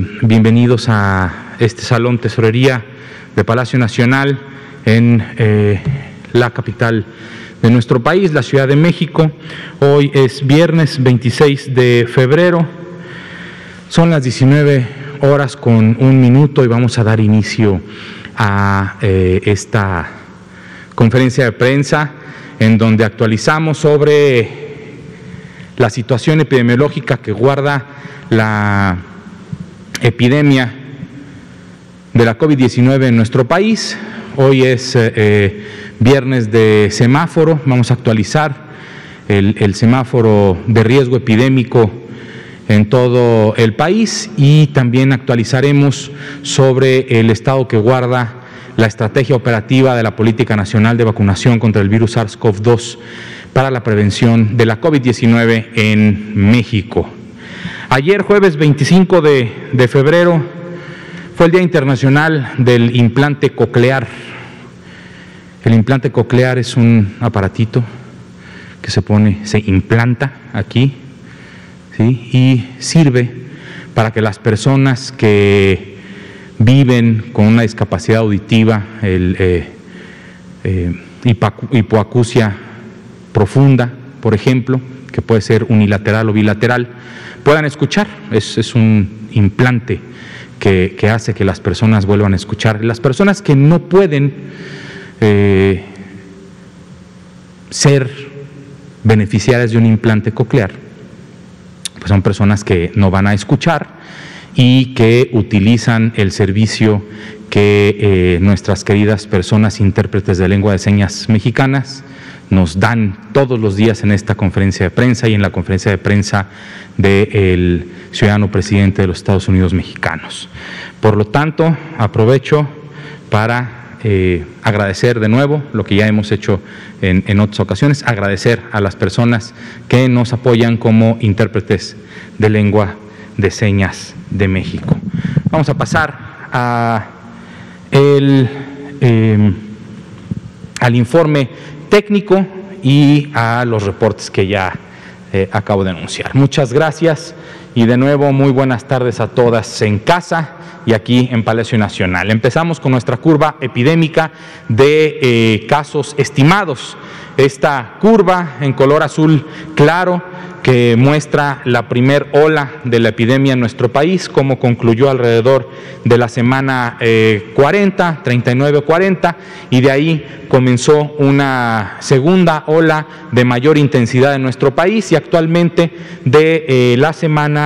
Bienvenidos a este Salón Tesorería de Palacio Nacional en eh, la capital de nuestro país, la Ciudad de México. Hoy es viernes 26 de febrero. Son las 19 horas con un minuto y vamos a dar inicio a eh, esta conferencia de prensa en donde actualizamos sobre la situación epidemiológica que guarda la epidemia de la COVID-19 en nuestro país. Hoy es eh, eh, viernes de semáforo, vamos a actualizar el, el, semáforo de riesgo epidémico en todo el país y también actualizaremos sobre el estado que guarda la estrategia operativa de la Política Nacional de Vacunación contra el virus SARS-CoV-2 para la prevención de la COVID-19 en México. Ayer, jueves 25 de, febrero, fue el Día Internacional del Implante Coclear. El implante coclear es un aparatito que se pone, se implanta aquí, ¿sí? y sirve para que las personas que viven con una discapacidad auditiva, el eh, eh, hipoacusia profunda, por ejemplo, que puede ser unilateral o bilateral, puedan escuchar. Es, es un implante que, que, hace que las personas vuelvan a escuchar. Las personas que no pueden eh, ser beneficiarias de un implante coclear, pues son personas que no van a escuchar y que utilizan el servicio que eh, nuestras queridas personas intérpretes de lengua de señas mexicanas nos dan todos los días en esta conferencia de prensa y en la conferencia de prensa del ciudadano presidente de los Estados Unidos mexicanos. Por lo tanto, aprovecho para eh, agradecer de nuevo lo que ya hemos hecho en, otras ocasiones, agradecer a las personas que nos apoyan como intérpretes de lengua de señas de México. Vamos a pasar a el, eh, al informe técnico y a los reportes que ya eh, acabo de anunciar. Muchas gracias y de nuevo muy buenas tardes a todas en casa y aquí en Palacio Nacional. Empezamos con nuestra curva epidémica de eh, casos estimados. Esta curva en color azul claro que muestra la primer ola de la epidemia en nuestro país, como concluyó alrededor de la semana eh, 40, 39 40, y de ahí comenzó una segunda ola de mayor intensidad en nuestro país y actualmente de eh, la semana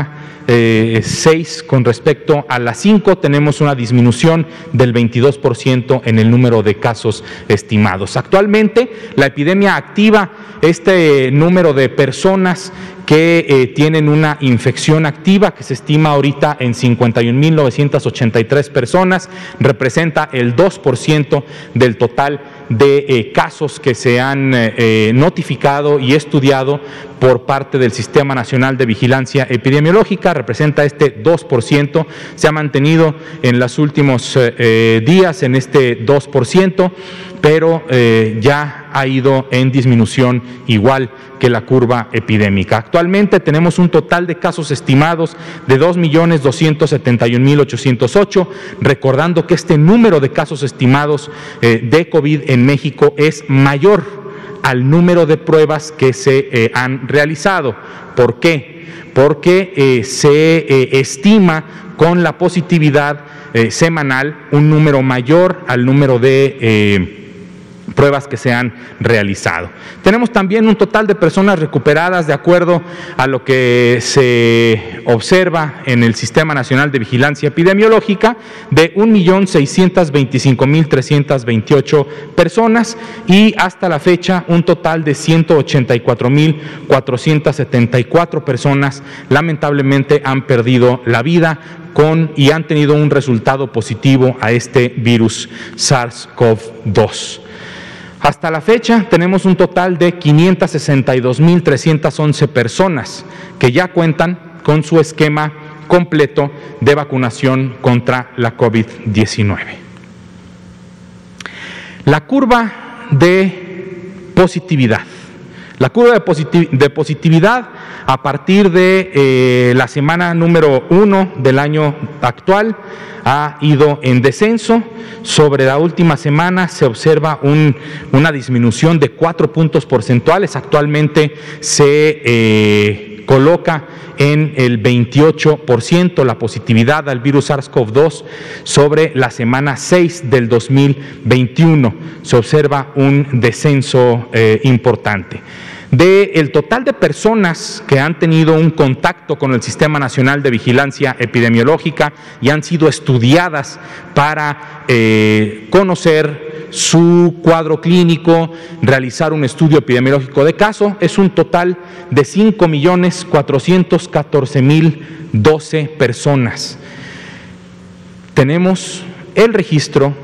6 eh, con respecto a las 5 tenemos una disminución del 22% en el número de casos estimados. Actualmente la epidemia activa este número de personas que eh, tienen una infección activa que se estima ahorita en 51.983 personas, representa el 2% del total de eh, casos que se han eh, eh, notificado y estudiado por parte del Sistema Nacional de Vigilancia Epidemiológica, representa este 2%, se ha mantenido en los últimos días en este 2%, pero ya ha ido en disminución igual que la curva epidémica. Actualmente tenemos un total de casos estimados de 2.271.808, recordando que este número de casos estimados de COVID en México es mayor al número de pruebas que se eh, han realizado. ¿Por qué? Porque eh, se eh, estima con la positividad semanal un número mayor al número de pruebas que se han realizado. Tenemos también un total de personas recuperadas de acuerdo a lo que se observa en el Sistema Nacional de Vigilancia Epidemiológica de 1.625.328 personas y hasta la fecha un total de 184.474 personas lamentablemente han perdido la vida con y han tenido un resultado positivo a este virus SARS-CoV-2. Hasta la fecha tenemos un total de 562.311 personas que ya cuentan con su esquema completo de vacunación contra la COVID-19. La curva de positividad. La curva de, de positividad a partir de eh, la semana número uno del año actual ha ido en descenso. Sobre la última semana se observa una disminución de cuatro puntos porcentuales. Actualmente se eh, coloca en el 28% la positividad al virus SARS-CoV-2 sobre la semana 6 del 2021. Se observa un descenso eh, importante. De el total de personas que han tenido un contacto con el Sistema Nacional de Vigilancia Epidemiológica y han sido estudiadas para eh, conocer su cuadro clínico, realizar un estudio epidemiológico de caso, es un total de 5.414.012 personas. Tenemos el registro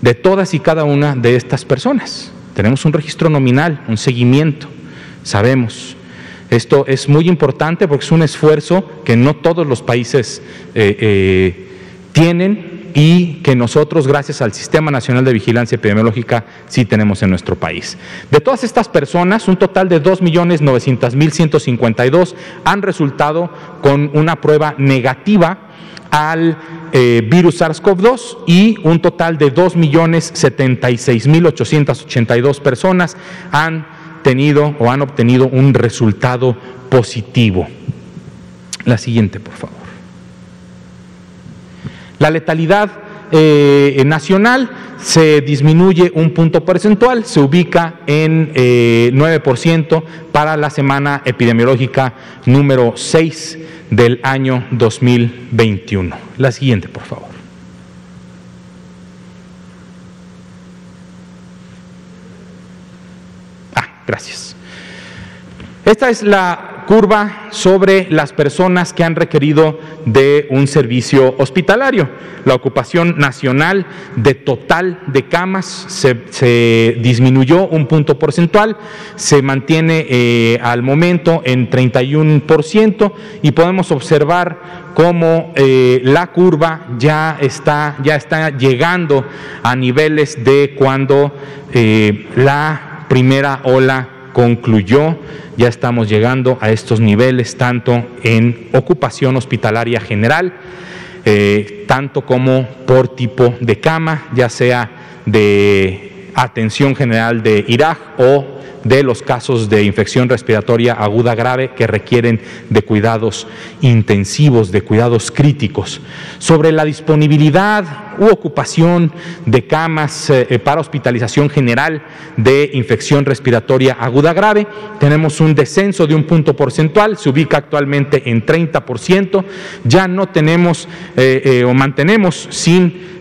de todas y cada una de estas personas. Tenemos un registro nominal, un seguimiento sabemos. Esto es muy importante porque es un esfuerzo que no todos los países eh, eh, tienen y que nosotros, gracias al Sistema Nacional de Vigilancia Epidemiológica, sí tenemos en nuestro país. De todas estas personas, un total de 2.900.152 han resultado con una prueba negativa al eh, virus SARS-CoV-2 y un total de 2.076.882 personas han tenido o han obtenido un resultado positivo. La siguiente, por favor. La letalidad eh, nacional se disminuye un punto porcentual, se ubica en 9% eh, para la semana epidemiológica número 6 del año 2021. La siguiente, por favor. Gracias. Esta es la curva sobre las personas que han requerido de un servicio hospitalario. La ocupación nacional de total de camas se, disminuyó un punto porcentual, se mantiene eh, al momento en 31% y podemos observar cómo eh, la curva ya está, ya está llegando a niveles de cuando eh, la primera ola concluyó, ya estamos llegando a estos niveles tanto en ocupación hospitalaria general, eh, tanto como por tipo de cama, ya sea de atención general de Irak o de los casos de infección respiratoria aguda grave que requieren de cuidados intensivos, de cuidados críticos. Sobre la disponibilidad u ocupación de camas eh, eh, para hospitalización general de infección respiratoria aguda grave, tenemos un descenso de un punto porcentual, se ubica actualmente en 30%, ya no tenemos eh, o mantenemos sin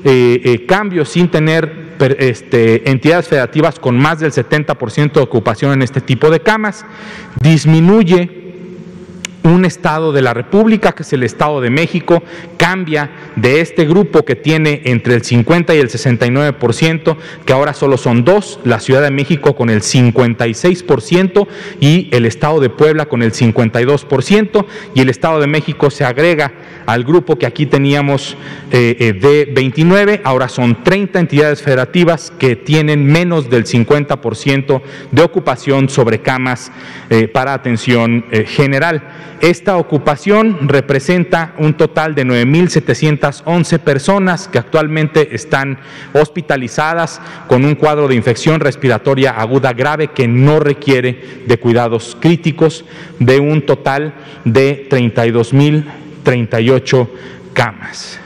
cambios, sin tener este, entidades federativas con más del 70% de ocupación en este tipo de camas, disminuye un estado de la República, que es el Estado de México, cambia de este grupo que tiene entre el 50 y el 69%, que ahora solo son dos, la Ciudad de México con el 56% y el Estado de Puebla con el 52%, y el Estado de México se agrega al grupo que aquí teníamos eh, eh, de 29, ahora son 30 entidades federativas que tienen menos del 50% de ocupación sobre camas eh, para atención general. Esta ocupación representa un total de 9.711 personas que actualmente están hospitalizadas con un cuadro de infección respiratoria aguda grave que no requiere de cuidados críticos, de un total de 32.038 camas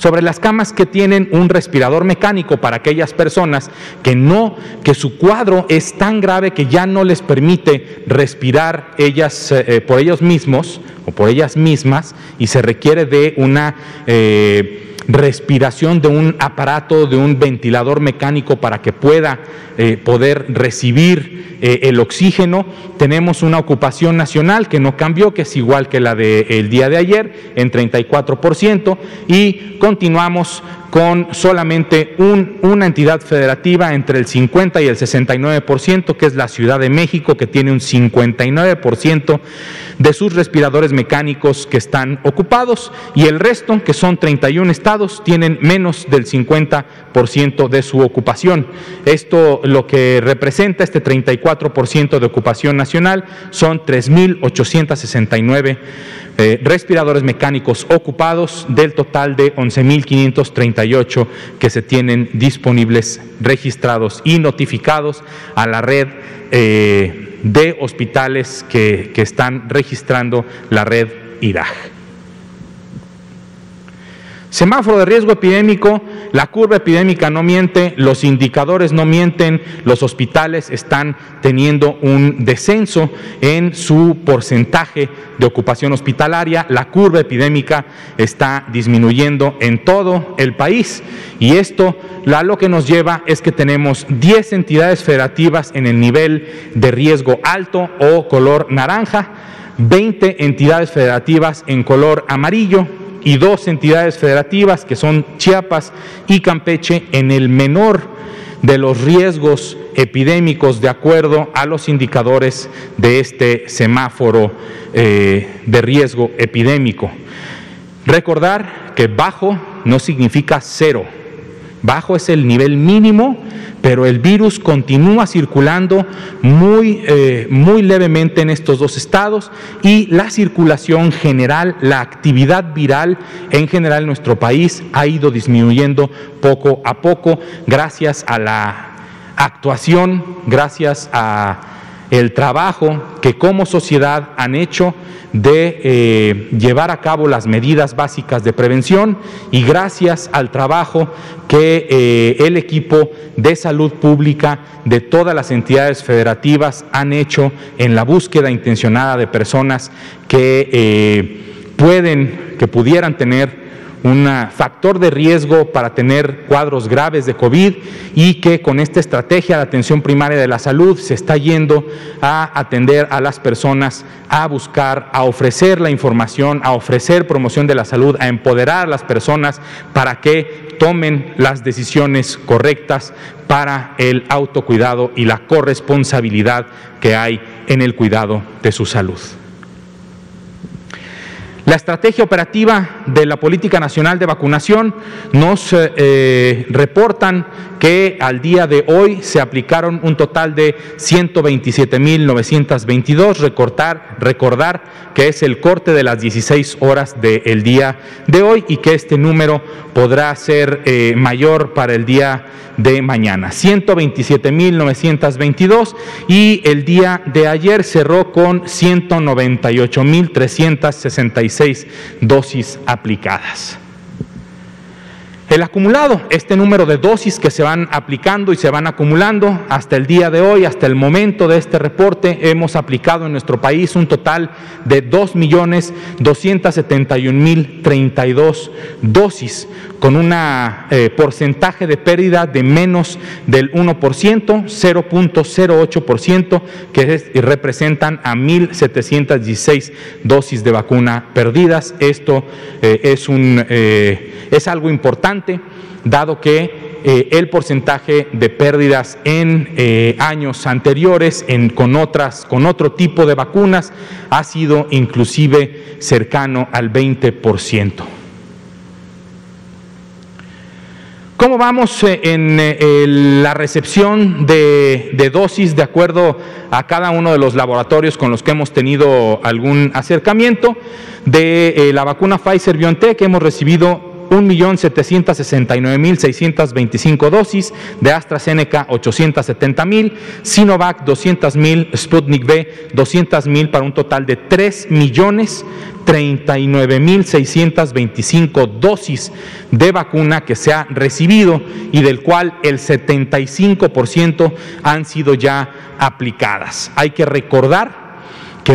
sobre las camas que tienen un respirador mecánico para aquellas personas que no, que su cuadro es tan grave que ya no les permite respirar ellas eh, eh, por ellos mismos o por ellas mismas y se requiere de una eh, respiración de un aparato, de un ventilador mecánico para que pueda eh, poder recibir eh, el oxígeno. Tenemos una ocupación nacional que no cambió, que es igual que la del día de ayer, en 34%, y continuamos con solamente una entidad federativa entre el 50 y el 69%, que es la Ciudad de México, que tiene un 59% de sus respiradores mecánicos que están ocupados, y el resto, que son 31 estados, tienen menos del 50% de su ocupación. Esto lo que representa este 34% de ocupación nacional son 3.869 eh, respiradores mecánicos ocupados del total de 11.538 que se tienen disponibles, registrados y notificados a la red eh, de hospitales que, que están registrando la red IRAG. Semáforo de riesgo epidémico, la curva epidémica no miente, los indicadores no mienten, los hospitales están teniendo un descenso en su porcentaje de ocupación hospitalaria, la curva epidémica está disminuyendo en todo el país. Y esto lo que nos lleva es que tenemos 10 entidades federativas en el nivel de riesgo alto o color naranja, 20 entidades federativas en color amarillo, y dos entidades federativas que son Chiapas y Campeche en el menor de los riesgos epidémicos de acuerdo a los indicadores de este semáforo eh, de riesgo epidémico. Recordar que bajo no significa cero, bajo es el nivel mínimo pero el virus continúa circulando muy, eh, muy levemente en estos dos estados y la circulación general, la actividad viral en general en nuestro país ha ido disminuyendo poco a poco gracias a la actuación, gracias a el trabajo que como sociedad han hecho de eh, llevar a cabo las medidas básicas de prevención y gracias al trabajo que eh, el equipo de salud pública de todas las entidades federativas han hecho en la búsqueda intencionada de personas que eh, pueden, que pudieran tener un factor de riesgo para tener cuadros graves de COVID y que con esta estrategia de atención primaria de la salud se está yendo a atender a las personas, a buscar, a ofrecer la información, a ofrecer promoción de la salud, a empoderar a las personas para que tomen las decisiones correctas para el autocuidado y la corresponsabilidad que hay en el cuidado de su salud. La estrategia operativa de la Política Nacional de Vacunación nos eh, eh, reportan que al día de hoy se aplicaron un total de 127.922, recordar, recordar que es el corte de las 16 horas del día de hoy y que este número podrá ser eh, mayor para el día de mañana. 127.922 y el día de ayer cerró con 198.366 dosis aplicadas. El acumulado, este número de dosis que se van aplicando y se van acumulando hasta el día de hoy, hasta el momento de este reporte, hemos aplicado en nuestro país un total de 2.271.032 dosis, con un eh, porcentaje de pérdida de menos del 1%, 0.08%, que representan a 1.716 dosis de vacuna perdidas. Esto eh, es, un, eh, es algo importante, dado que el porcentaje de pérdidas en años anteriores con, otras, con otro tipo de vacunas ha sido inclusive cercano al 20%. ¿Cómo vamos eh, en eh, la recepción de, dosis de acuerdo a cada uno de los laboratorios con los que hemos tenido algún acercamiento? De eh, la vacuna Pfizer BioNTech hemos recibido 1.769.625 dosis, de AstraZeneca 870.000, Sinovac 200.000, Sputnik V 200.000 para un total de 3.039.625 dosis de vacuna que se ha recibido y del cual el 75% han sido ya aplicadas. Hay que recordar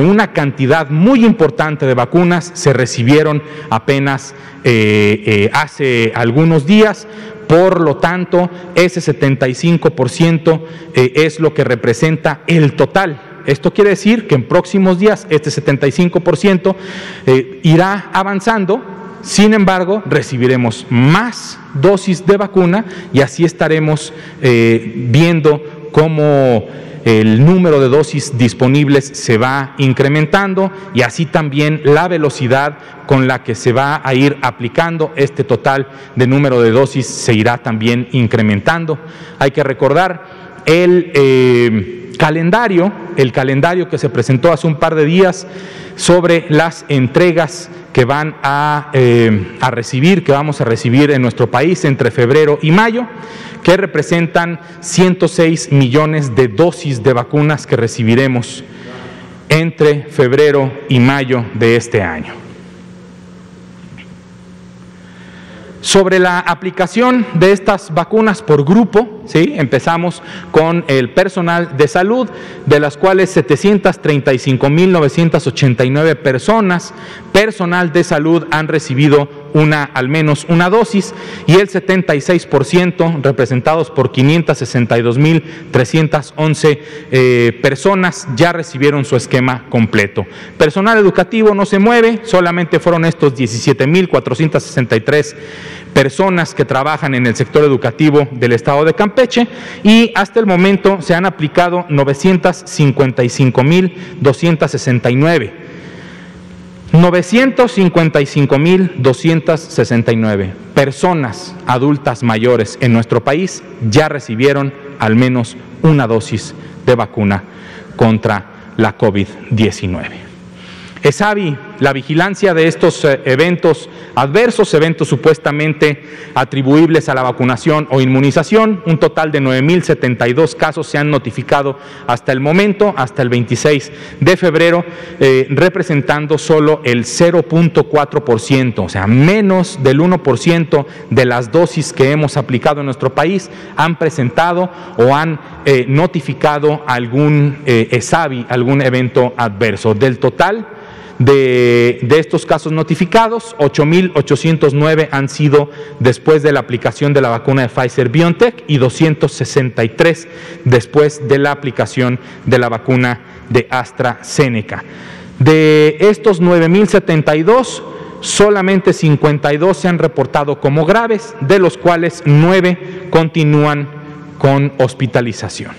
una cantidad muy importante de vacunas se recibieron apenas eh, eh, hace algunos días, por lo tanto, ese 75% eh, es lo que representa el total. Esto quiere decir que en próximos días este 75% irá avanzando Sin embargo, recibiremos más dosis de vacuna y así estaremos viendo cómo el número de dosis disponibles se va incrementando y así también la velocidad con la que se va a ir aplicando este total de número de dosis se irá también incrementando. Hay que recordar el eh, calendario, el calendario que se presentó hace un par de días sobre las entregas que van a, eh, a recibir, que vamos a recibir en nuestro país entre febrero y mayo que representan 106 millones de dosis de vacunas que recibiremos entre febrero y mayo de este año. Sobre la aplicación de estas vacunas por grupo, ¿sí? empezamos con el personal de salud, de las cuales 735.989 personas, personal de salud, han recibido una, al menos una dosis y el 76%, representados por 562.311 eh, personas, ya recibieron su esquema completo. Personal educativo no se mueve, solamente fueron estos 17.463 personas que trabajan en el sector educativo del estado de Campeche y hasta el momento se han aplicado 955.269. 955.269 personas adultas mayores en nuestro país ya recibieron al menos una dosis de vacuna contra la COVID-19. ESAVI, la vigilancia de estos eh, eventos adversos, eventos supuestamente atribuibles a la vacunación o inmunización, un total de 9.072 casos se han notificado hasta el momento, hasta el 26 de febrero, eh, representando solo el 0.4%, o sea, menos del 1% de las dosis que hemos aplicado en nuestro país han presentado o han eh, notificado algún ESAVI, algún evento adverso. Del total, de, estos casos notificados, 8.809 han sido después de la aplicación de la vacuna de Pfizer BioNTech y 263 después de la aplicación de la vacuna de AstraZeneca. De estos 9.072, solamente 52 se han reportado como graves, de los cuales 9 continúan con hospitalización.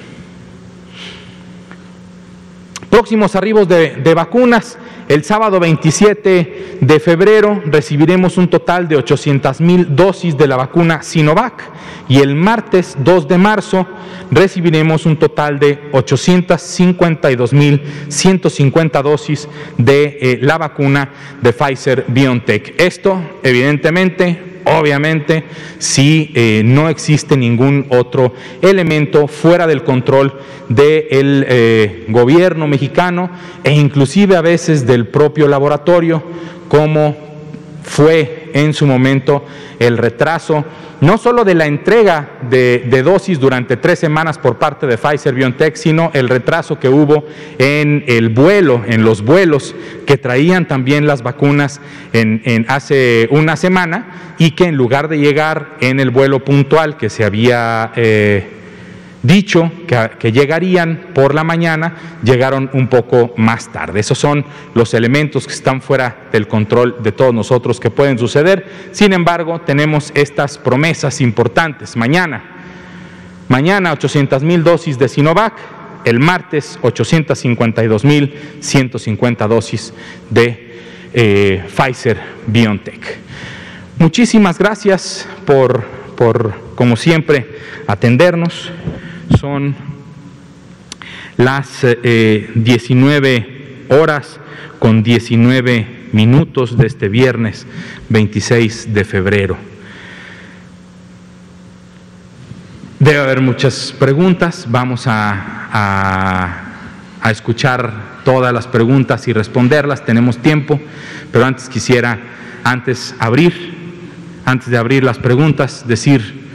Próximos arribos de vacunas. El sábado 27 de febrero recibiremos un total de 800 mil dosis de la vacuna Sinovac y el martes 2 de marzo recibiremos un total de 852 mil 150 dosis de eh, la vacuna de Pfizer BioNTech. Esto, evidentemente, obviamente, si eh, no existe ningún otro elemento fuera del control del eh, gobierno mexicano e inclusive a veces del propio laboratorio, como fue en su momento el retraso no solo de la entrega de, dosis durante tres semanas por parte de Pfizer BioNTech, sino el retraso que hubo en el vuelo, en los vuelos que traían también las vacunas en, hace una semana y que en lugar de llegar en el vuelo puntual que se había eh, dicho que, llegarían por la mañana, llegaron un poco más tarde. Esos son los elementos que están fuera del control de todos nosotros que pueden suceder. Sin embargo, tenemos estas promesas importantes. Mañana, mañana 800 mil dosis de Sinovac, el martes 852 mil 150 dosis de eh, Pfizer BioNTech. Muchísimas gracias por, por, como siempre, atendernos son las 19 eh, horas con 19 minutos de este viernes 26 de febrero. Debe haber muchas preguntas, vamos a, a, a, escuchar todas las preguntas y responderlas, tenemos tiempo, pero antes quisiera, antes abrir, antes de abrir las preguntas, decir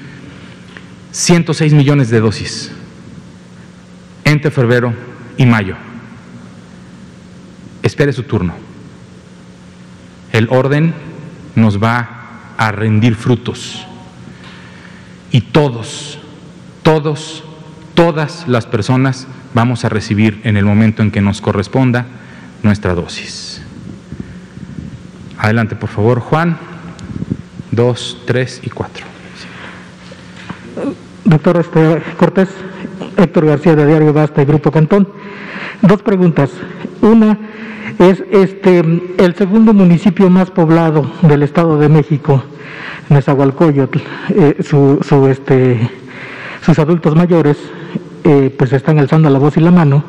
106 millones de dosis entre febrero y mayo. Espere su turno. El orden nos va a rendir frutos. Y todos, todos, todas las personas vamos a recibir en el momento en que nos corresponda nuestra dosis. Adelante, por favor, Juan. dos, tres y cuatro. Doctor este, Cortés, Héctor García de Diario Basta y Grupo Cantón. Dos preguntas. Una es este el segundo municipio más poblado del Estado de México, Nezahualcóyotl, eh, su, su, este, sus adultos mayores eh, pues están alzando la voz y la mano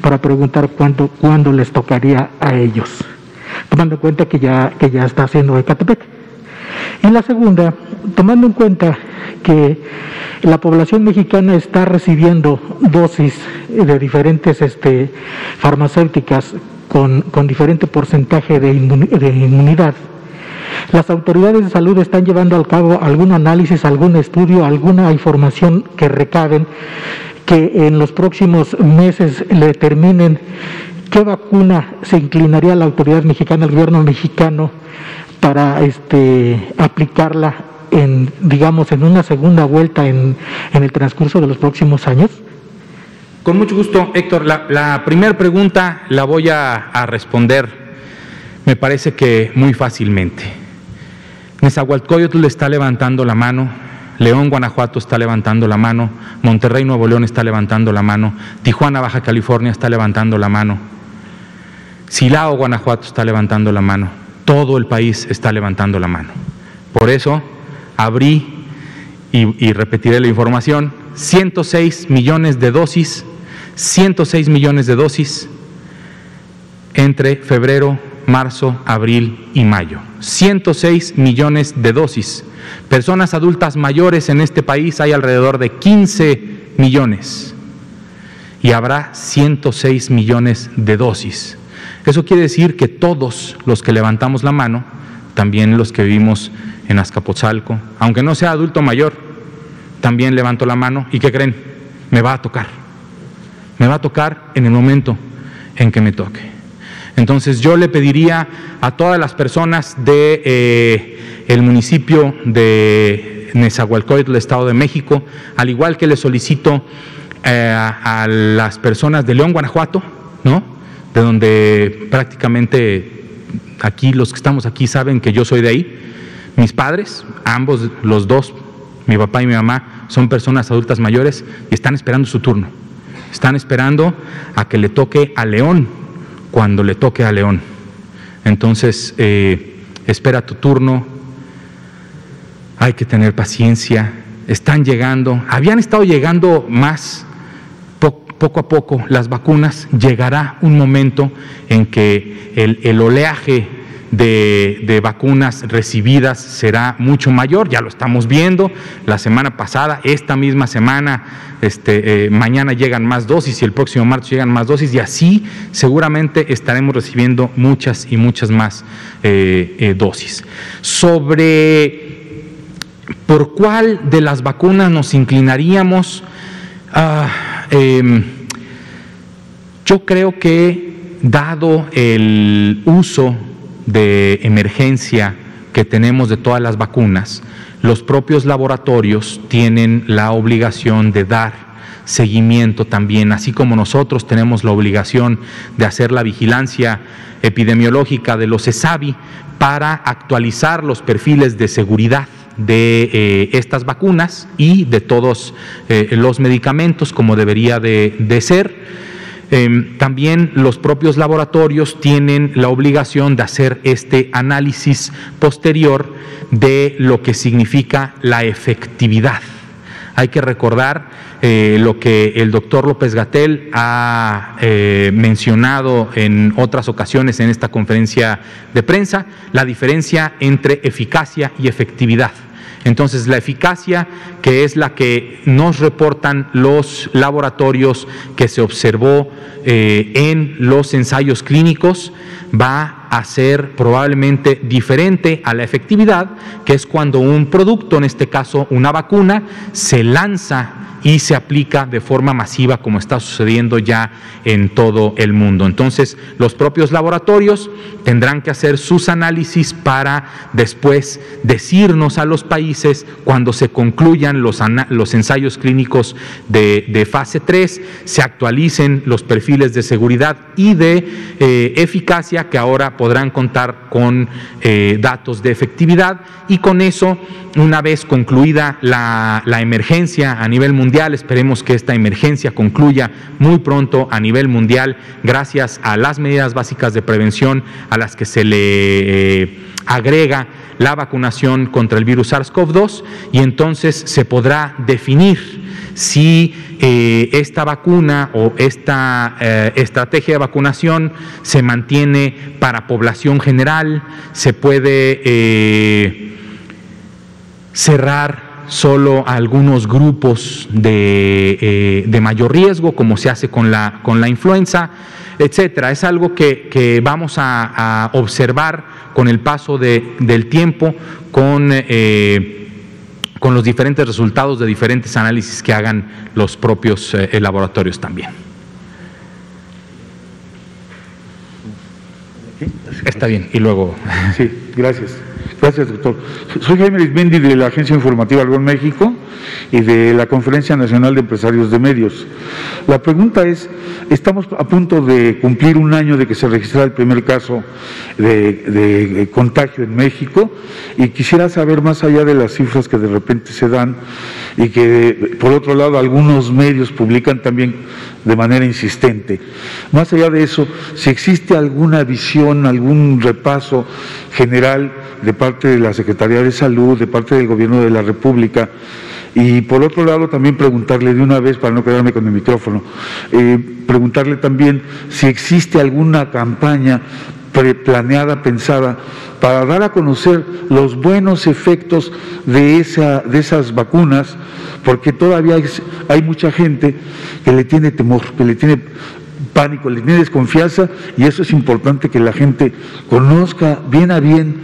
para preguntar cuándo, les tocaría a ellos, tomando en cuenta que ya, que ya está haciendo Ecatepec. Y la segunda, tomando en cuenta que la población mexicana está recibiendo dosis de diferentes este, farmacéuticas con, con diferente porcentaje de, de inmunidad, las autoridades de salud están llevando a cabo algún análisis, algún estudio, alguna información que recaben que en los próximos meses le determinen qué vacuna se inclinaría la autoridad mexicana, el gobierno mexicano, para este, aplicarla en, digamos, en una segunda vuelta en, el transcurso de los próximos años? Con mucho gusto, Héctor. La, primera pregunta la voy a, a, responder, me parece que muy fácilmente. Nezahualcóyotl está levantando la mano León, Guanajuato está levantando la mano, Monterrey, Nuevo León está levantando la mano, Tijuana, Baja California está levantando la mano, Silao, Guanajuato está levantando la mano, todo el país está levantando la mano. Por eso abrí y, repetiré la información, 106 millones de dosis, 106 millones de dosis entre febrero, marzo, abril y mayo. 106 millones de dosis Personas adultas mayores en este país hay alrededor de 15 millones y habrá 106 millones de dosis. Eso quiere decir que todos los que levantamos la mano, también los que vivimos en Azcapotzalco, aunque no sea adulto mayor, también levanto la mano y ¿qué creen? Me va a tocar. Me va a tocar en el momento en que me toque. Entonces yo le pediría a todas las personas de eh, el municipio de Nezahualcóyotl, el Estado de México, al igual que le solicito eh, a las personas de León, Guanajuato, ¿no? De donde prácticamente aquí los que estamos aquí saben que yo soy de ahí. Mis padres, ambos, los dos, mi papá y mi mamá, son personas adultas mayores y están esperando su turno. Están esperando a que le toque a León cuando le toque a León. Entonces, eh, espera tu turno, hay que tener paciencia, están llegando, habían estado llegando más poco a poco las vacunas, llegará un momento en que el, oleaje de, vacunas recibidas será mucho mayor, ya lo estamos viendo, la semana pasada, esta misma semana, este, eh, mañana llegan más dosis y el próximo martes llegan más dosis y así seguramente estaremos recibiendo muchas y muchas más eh, eh, dosis. Sobre ¿Por cuál de las vacunas nos inclinaríamos? Ah, em, yo creo que dado el uso de emergencia que tenemos de todas las vacunas, los propios laboratorios tienen la obligación de dar seguimiento también, así como nosotros tenemos la obligación de hacer la vigilancia epidemiológica de los ESAVI para actualizar los perfiles de seguridad de eh, estas vacunas y de todos eh, los medicamentos como debería de, ser. Em, también los propios laboratorios tienen la obligación de hacer este análisis posterior de lo que significa la efectividad. Hay que recordar eh, lo que el doctor López Gatel ha mencionado en otras ocasiones en esta conferencia de prensa, la diferencia entre eficacia y efectividad. Entonces, la eficacia, que es la que nos reportan los laboratorios que se observó eh, en los ensayos clínicos, va a ser probablemente diferente a la efectividad, que es cuando un producto, en este caso una vacuna, se lanza y se aplica de forma masiva como está sucediendo ya en todo el mundo. Entonces, los propios laboratorios tendrán que hacer sus análisis para después decirnos a los países cuando se concluyan los, los ensayos clínicos de, fase 3, se actualicen los perfiles de seguridad y de eh, eficacia que ahora podrán contar con eh, datos de efectividad y con eso, una vez concluida la, emergencia a nivel mundial, esperemos que esta emergencia concluya muy pronto a nivel mundial gracias a las medidas básicas de prevención a las que se le eh, agrega la vacunación contra el virus SARS-CoV-2 y entonces se podrá definir si eh, esta vacuna o esta eh, estrategia de vacunación se mantiene para población general, se puede eh, cerrar solo a algunos grupos de, mayor riesgo, como se hace con la, con la influenza, etcétera. Es algo que, vamos a, observar con el paso del tiempo, con con los diferentes resultados de diferentes análisis que hagan los propios eh, laboratorios también. Está bien, y luego. Sí, gracias. Gracias, doctor. Soy Jaime Lismendi de la Agencia Informativa Algón México y de la Conferencia Nacional de Empresarios de Medios. La pregunta es, estamos a punto de cumplir un año de que se registrara el primer caso de, contagio en México y quisiera saber más allá de las cifras que de repente se dan y que por otro lado algunos medios publican también de manera insistente. Más allá de eso, si existe alguna visión, algún repaso general de parte de la Secretaría de Salud, de parte del Gobierno de la República, y por otro lado también preguntarle de una vez, para no quedarme con el micrófono, eh, preguntarle también si existe alguna campaña planeada, pensada, para dar a conocer los buenos efectos de, esa, de esas vacunas, porque todavía hay, mucha gente que le tiene temor, que le tiene pánico, le tiene desconfianza, y eso es importante que la gente conozca bien a bien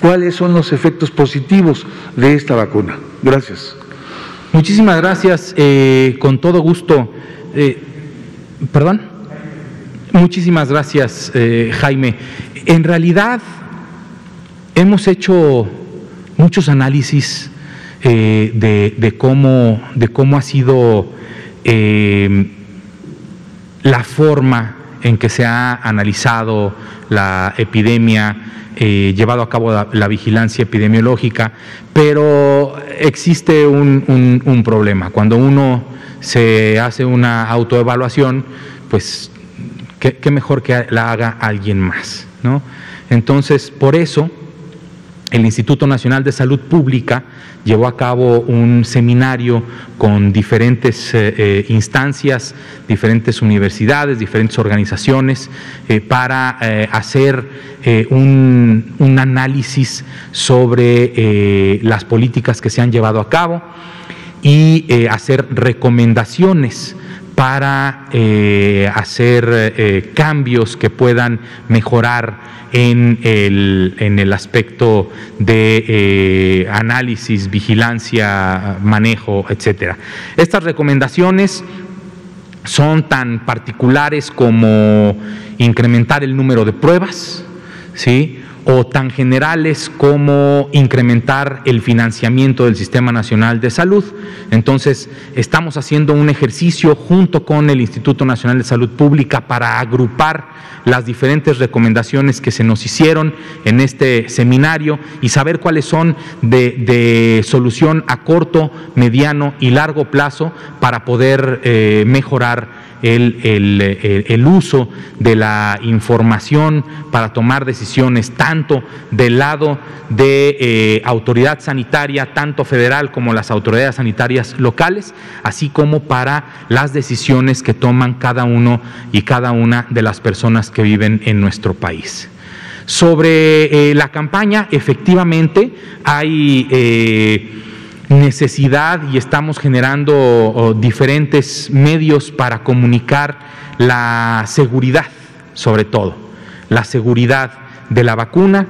cuáles son los efectos positivos de esta vacuna. Gracias. Muchísimas gracias, eh, con todo gusto. Eh, ¿Perdón? Muchísimas gracias, eh, Jaime. En realidad, hemos hecho muchos análisis de, cómo, de cómo ha sido la forma en que se ha analizado la epidemia eh, llevado a cabo la, vigilancia epidemiológica, pero existe un, problema. Cuando uno se hace una autoevaluación, pues qué, mejor que la haga alguien más. ¿no? Entonces, por eso, el Instituto Nacional de Salud Pública llevó a cabo un seminario con diferentes eh, eh, instancias, diferentes universidades, diferentes organizaciones, eh, para hacer un, un, análisis sobre las políticas que se han llevado a cabo y hacer recomendaciones para hacer cambios que puedan mejorar en el, en el aspecto de eh, análisis, vigilancia, manejo, etcétera. Estas recomendaciones son tan particulares como incrementar el número de pruebas, ¿sí? O tan generales como incrementar el financiamiento del Sistema Nacional de Salud. Entonces, estamos haciendo un ejercicio junto con el Instituto Nacional de Salud Pública para agrupar las diferentes recomendaciones que se nos hicieron en este seminario y saber cuáles son de, solución a corto, mediano y largo plazo para poder eh, mejorar el, uso de la información para tomar decisiones, tanto del lado de eh, autoridad sanitaria, tanto federal como las autoridades sanitarias locales, así como para las decisiones que toman cada uno y cada una de las personas que viven en nuestro país. Sobre eh, la campaña, efectivamente, hay... Eh, necesidad y estamos generando diferentes medios para comunicar la seguridad, sobre todo, la seguridad de la vacuna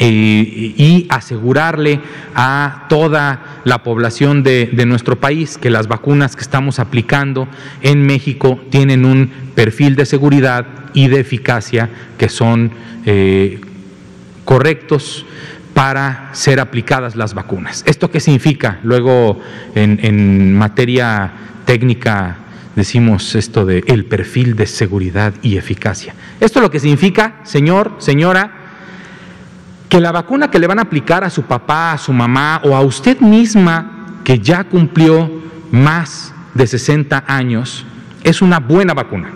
eh, y asegurarle a toda la población de, nuestro país que las vacunas que estamos aplicando en México tienen un perfil de seguridad y de eficacia que son eh, correctos, para ser aplicadas las vacunas. ¿Esto qué significa? Luego, en, materia técnica decimos esto de el perfil de seguridad y eficacia. Esto lo que significa, señor, señora, que la vacuna que le van a aplicar a su papá, a su mamá o a usted misma que ya cumplió más de 60 años es una buena vacuna.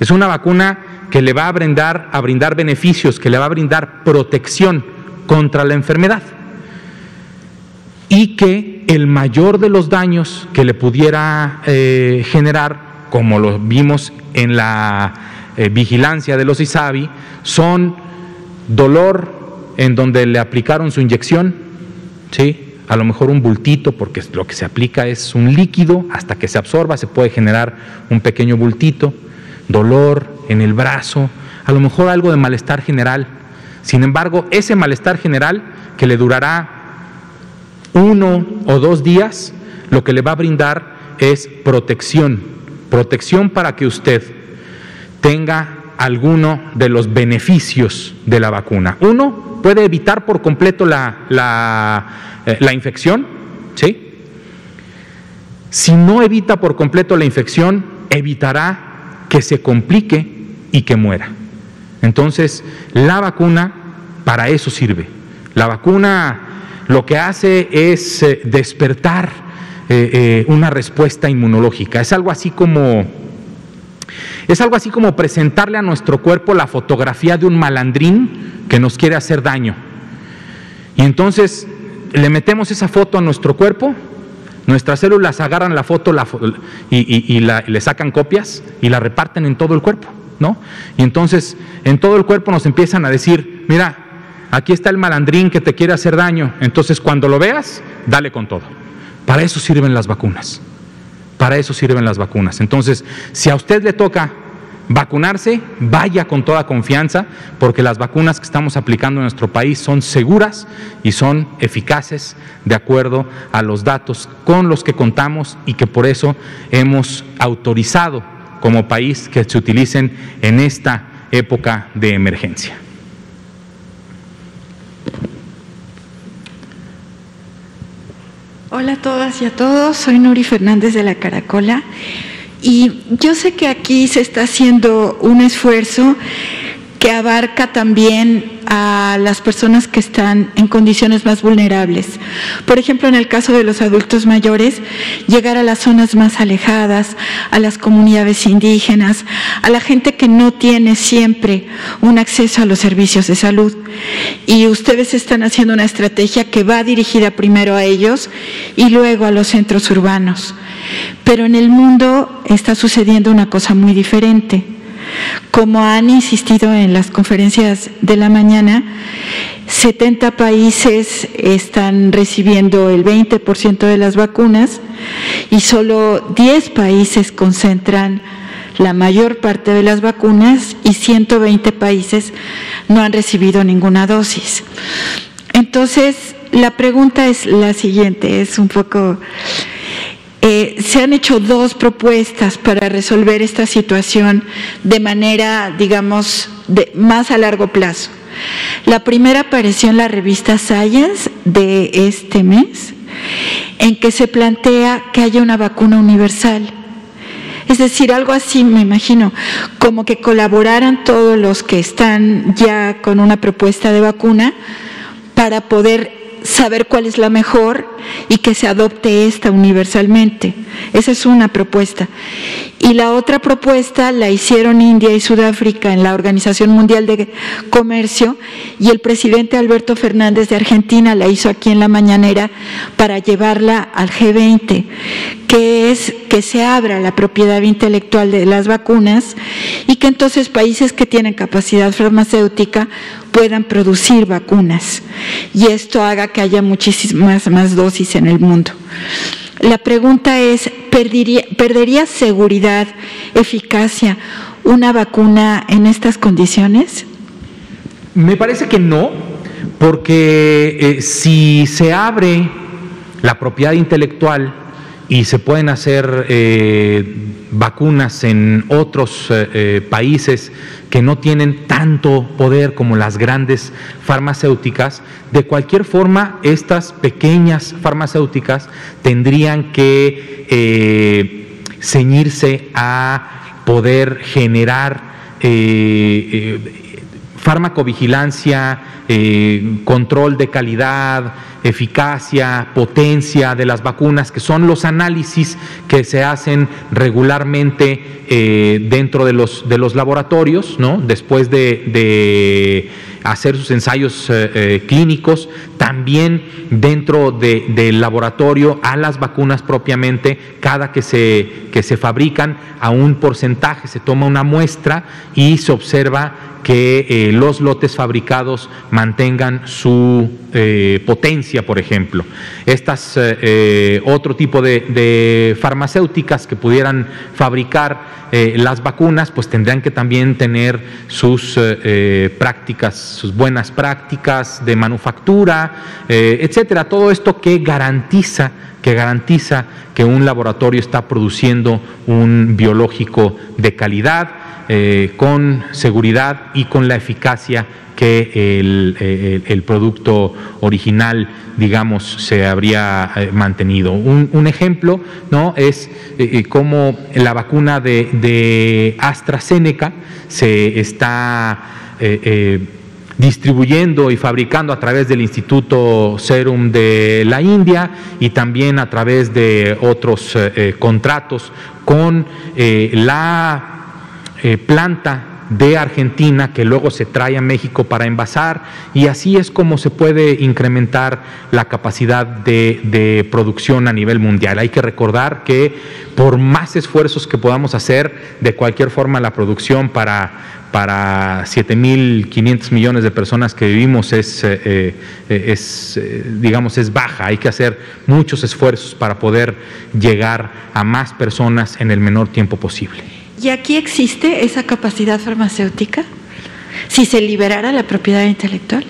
Es una vacuna que le va a brindar, a brindar beneficios, que le va a brindar protección contra la enfermedad. Y que el mayor de los daños que le pudiera eh, generar, como lo vimos en la eh, vigilancia de los ISABI, son dolor en donde le aplicaron su inyección, ¿sí? a lo mejor un bultito, porque lo que se aplica es un líquido, hasta que se absorba se puede generar un pequeño bultito, dolor en el brazo, a lo mejor algo de malestar general. Sin embargo, ese malestar general que le durará uno o dos días, lo que le va a brindar es protección, protección para que usted tenga alguno de los beneficios de la vacuna. Uno, puede evitar por completo la, eh, infección, ¿sí? Si no evita por completo la infección, evitará que se complique y que muera. Entonces, la vacuna para eso sirve. La vacuna lo que hace es eh, despertar eh, una respuesta inmunológica. Es algo así como es algo así como presentarle a nuestro cuerpo la fotografía de un malandrín que nos quiere hacer daño. Y entonces le metemos esa foto a nuestro cuerpo, nuestras células agarran la foto y, le sacan copias y la reparten en todo el cuerpo, ¿no? Y entonces en todo el cuerpo nos empiezan a decir, mira, aquí está el malandrín que te quiere hacer daño, entonces cuando lo veas, dale con todo. Para eso sirven las vacunas. Para eso sirven las vacunas. Entonces, si a usted le toca vacunarse, vaya con toda confianza, porque las vacunas que estamos aplicando en nuestro país son seguras y son eficaces de acuerdo a los datos con los que contamos y que por eso hemos autorizado como país que se utilicen en esta época de emergencia. Hola a todas y a todos, soy Nuri Fernández de la Caracola y yo sé que aquí se está haciendo un esfuerzo que abarca también a las personas que están en condiciones más vulnerables. Por ejemplo, en el caso de los adultos mayores, llegar a las zonas más alejadas, a las comunidades indígenas, a la gente que no tiene siempre un acceso a los servicios de salud. Y ustedes están haciendo una estrategia que va dirigida primero a ellos y luego a los centros urbanos. Pero en el mundo está sucediendo una cosa muy diferente como han insistido en las conferencias de la mañana, 70 países están recibiendo el 20% de las vacunas y solo 10 países concentran la mayor parte de las vacunas y 120 países no han recibido ninguna dosis. Entonces, la pregunta es la siguiente, es un poco eh, se han hecho dos propuestas para resolver esta situación de manera, digamos, de, más a largo plazo. La primera apareció en la revista Science de este mes, en que se plantea que haya una vacuna universal. Es decir, algo así, me imagino, como que colaboraran todos los que están ya con una propuesta de vacuna para poder saber cuál es la mejor y que se adopte esta universalmente. Esa es una propuesta. Y la otra propuesta la hicieron India y Sudáfrica en la Organización Mundial de Comercio y el presidente Alberto Fernández de Argentina la hizo aquí en la mañanera para llevarla al G20, que es que se abra la propiedad intelectual de las vacunas y que entonces países que tienen capacidad farmacéutica puedan producir vacunas y esto haga que haya muchísimas más dosis en el mundo. La pregunta es, ¿perdería, seguridad, eficacia una vacuna en estas condiciones? Me parece que no, porque eh, si se abre la propiedad intelectual y se pueden hacer eh, vacunas en otros eh, países que no tienen tanto poder como las grandes farmacéuticas, de cualquier forma estas pequeñas farmacéuticas tendrían que eh, ceñirse a poder generar farmacovigilancia, control de calidad, eficacia, potencia de las vacunas, que son los análisis que se hacen regularmente eh, dentro de los, de los laboratorios, ¿no? después de, hacer sus ensayos eh, eh, clínicos, también dentro del laboratorio a las vacunas propiamente, cada que se, que se fabrican, a un porcentaje se toma una muestra y se observa que eh, los lotes fabricados mantengan su eh, potencia, por ejemplo. Estas eh, otro tipo de, farmacéuticas que pudieran fabricar las vacunas, pues tendrán que también tener sus prácticas, sus buenas prácticas de manufactura, etcétera. Todo esto que garantiza que garantiza que un laboratorio está produciendo un biológico de calidad, eh, con seguridad y con la eficacia que el, producto original, digamos, se habría eh, mantenido. Un, ejemplo ¿no? es eh, cómo la vacuna de, AstraZeneca se está distribuyendo y fabricando a través del Instituto Serum de la India y también a través de otros contratos con la eh, planta de Argentina que luego se trae a México para envasar y así es como se puede incrementar la capacidad de, producción a nivel mundial. Hay que recordar que por más esfuerzos que podamos hacer, de cualquier forma la producción para, para 7.500 millones de personas que vivimos es, eh, eh, es digamos, es baja. Hay que hacer muchos esfuerzos para poder llegar a más personas en el menor tiempo posible. ¿Y aquí existe esa capacidad farmacéutica? Si se liberara la propiedad intelectual.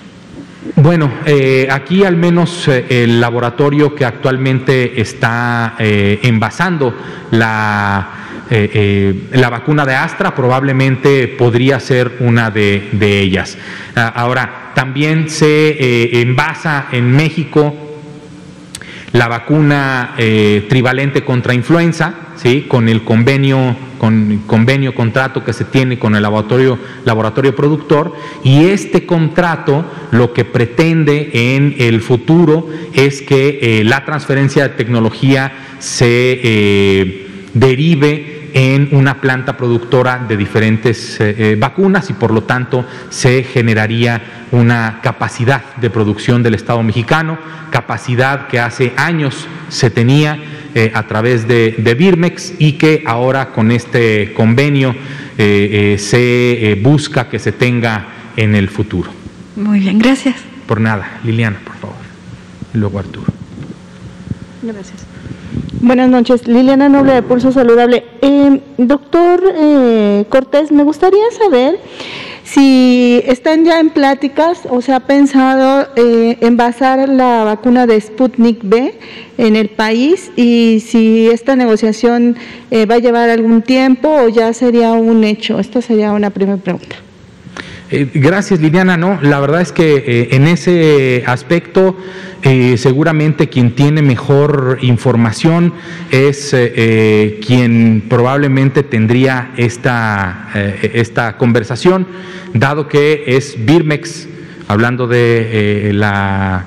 Bueno, eh, aquí al menos eh, el laboratorio que actualmente está eh, envasando la, la, vacuna de Astra probablemente podría ser una de, ellas. Ah, ahora, también se envasa en México la vacuna trivalente contra influenza, ¿sí? con el convenio con convenio, contrato que se tiene con el laboratorio, productor y este contrato lo que pretende en el futuro es que eh, la transferencia de tecnología se eh, derive en una planta productora de diferentes eh, vacunas y por lo tanto se generaría una capacidad de producción del Estado mexicano, capacidad que hace años se tenía eh, a través de, Birmex y que ahora con este convenio eh, eh, se busca que se tenga en el futuro. Muy bien, gracias. Por nada, Liliana, por favor. Y luego Arturo. Gracias. Buenas noches, Liliana Noble de Pulso Saludable. doctor Cortés, me gustaría saber si están ya en pláticas o se ha pensado eh, en basar la vacuna de Sputnik B en el país y si esta negociación eh, va a llevar algún tiempo o ya sería un hecho. Esta sería una primera pregunta. Eh, gracias, Liliana. No, la verdad es que en ese aspecto eh, seguramente quien tiene mejor información es eh, eh, quien probablemente tendría esta, esta conversación, dado que es Birmex, hablando de la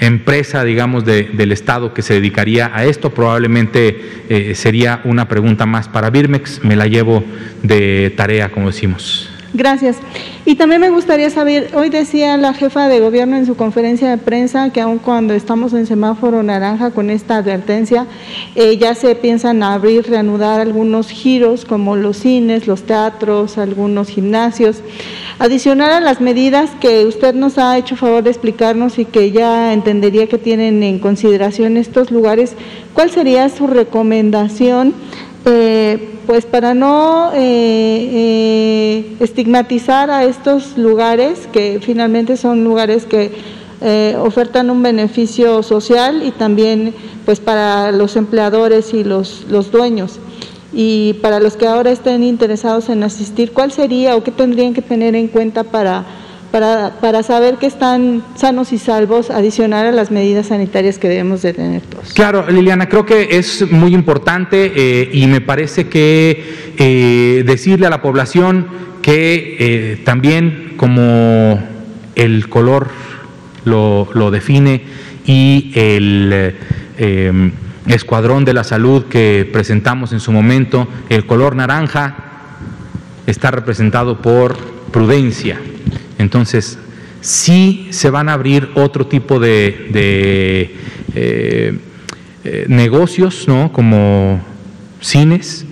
empresa, digamos, del Estado que se dedicaría a esto, probablemente sería una pregunta más para Birmex, me la llevo de tarea, como decimos. Gracias. Y también me gustaría saber, hoy decía la jefa de gobierno en su conferencia de prensa que aun cuando estamos en semáforo naranja con esta advertencia, eh, ya se piensan abrir, reanudar algunos giros como los cines, los teatros, algunos gimnasios. Adicional a las medidas que usted nos ha hecho favor de explicarnos y que ya entendería que tienen en consideración estos lugares, ¿cuál sería su recomendación? Eh, pues para no eh, eh, estigmatizar a estos lugares, que finalmente son lugares que ofertan un beneficio social y también pues para los empleadores y los, los dueños. Y para los que ahora estén interesados en asistir, ¿cuál sería o qué tendrían que tener en cuenta para para, para, saber que están sanos y salvos, adicionar a las medidas sanitarias que debemos de tener todos. Claro, Liliana, creo que es muy importante eh, y me parece que eh, decirle a la población que eh, también como el color lo, lo define y el escuadrón de la salud que presentamos en su momento, el color naranja está representado por prudencia. Entonces, sí se van a abrir otro tipo de, de eh, eh, negocios, ¿no? Como cines,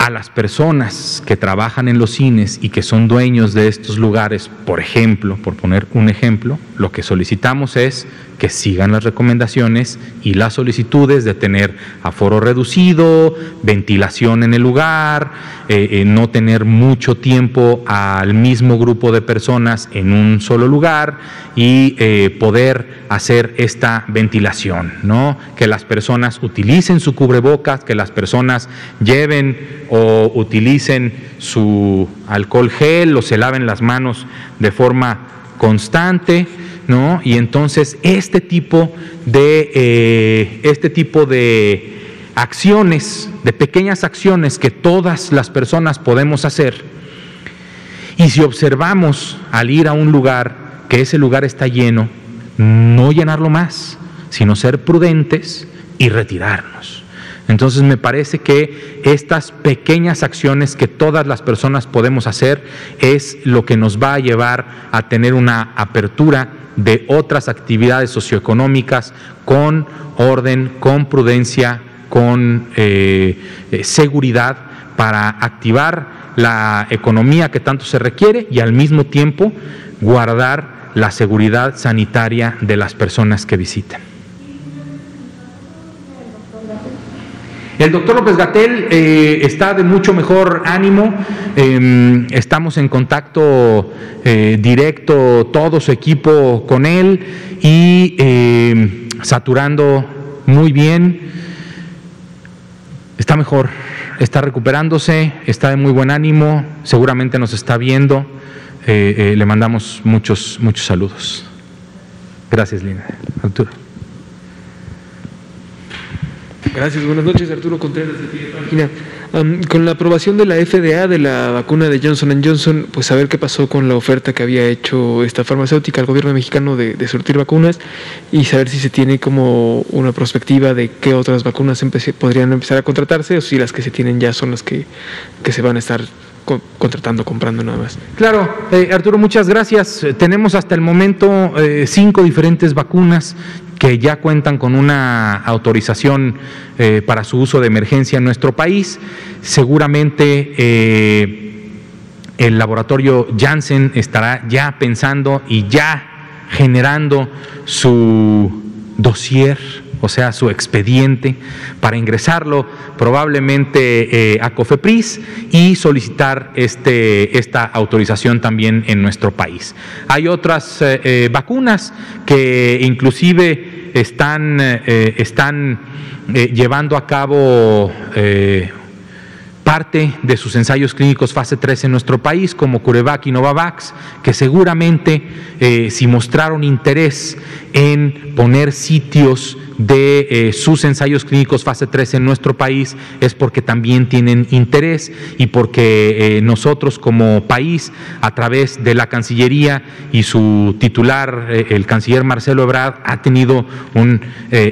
a las personas que trabajan en los cines y que son dueños de estos lugares, por ejemplo, por poner un ejemplo, lo que solicitamos es que sigan las recomendaciones y las solicitudes de tener aforo reducido, ventilación en el lugar, eh, eh, no tener mucho tiempo al mismo grupo de personas en un solo lugar y eh, poder hacer esta ventilación, ¿no? Que las personas utilicen su cubrebocas, que las personas lleven o utilicen su alcohol gel o se laven las manos de forma constante ¿no? Y entonces este tipo de, eh, este tipo de acciones, de pequeñas acciones que todas las personas podemos hacer, y si observamos al ir a un lugar que ese lugar está lleno, no llenarlo más, sino ser prudentes y retirarnos. Entonces me parece que estas pequeñas acciones que todas las personas podemos hacer es lo que nos va a llevar a tener una apertura de otras actividades socioeconómicas con orden, con prudencia, con eh, eh, seguridad para activar la economía que tanto se requiere y al mismo tiempo guardar la seguridad sanitaria de las personas que visitan. El doctor López Gatel eh, está de mucho mejor ánimo, em, estamos en contacto eh, directo todo su equipo con él y em, saturando muy bien, está mejor, está recuperándose, está de muy buen ánimo, seguramente nos está viendo, eh, le mandamos muchos, muchos saludos. Gracias, Lina. Arturo. Gracias, buenas noches, Arturo Contreras de Um, con la aprobación de la FDA de la vacuna de Johnson Johnson, pues saber qué pasó con la oferta que había hecho esta farmacéutica al gobierno mexicano de, de surtir vacunas y saber si se tiene como una perspectiva de qué otras vacunas podrían empezar a contratarse o si las que se tienen ya son las que, que se van a estar contratando, comprando nada más. Claro, eh, Arturo, muchas gracias. Tenemos hasta el momento eh, cinco diferentes vacunas que ya cuentan con una autorización eh, para su uso de emergencia en nuestro país. Seguramente eh, el laboratorio Janssen estará ya pensando y ya generando su dossier o sea, su expediente, para ingresarlo probablemente eh, a COFEPRIS y solicitar este, esta autorización también en nuestro país. Hay otras eh, eh, vacunas que inclusive están, están llevando a cabo parte de sus ensayos clínicos fase 3 en nuestro país, como Curevac y Novavax, que seguramente eh, si mostraron interés en poner sitios de eh, sus ensayos clínicos fase 3 en nuestro país, es porque también tienen interés y porque eh, nosotros como país, a través de la Cancillería y su titular, el canciller Marcelo Ebrard, ha tenido un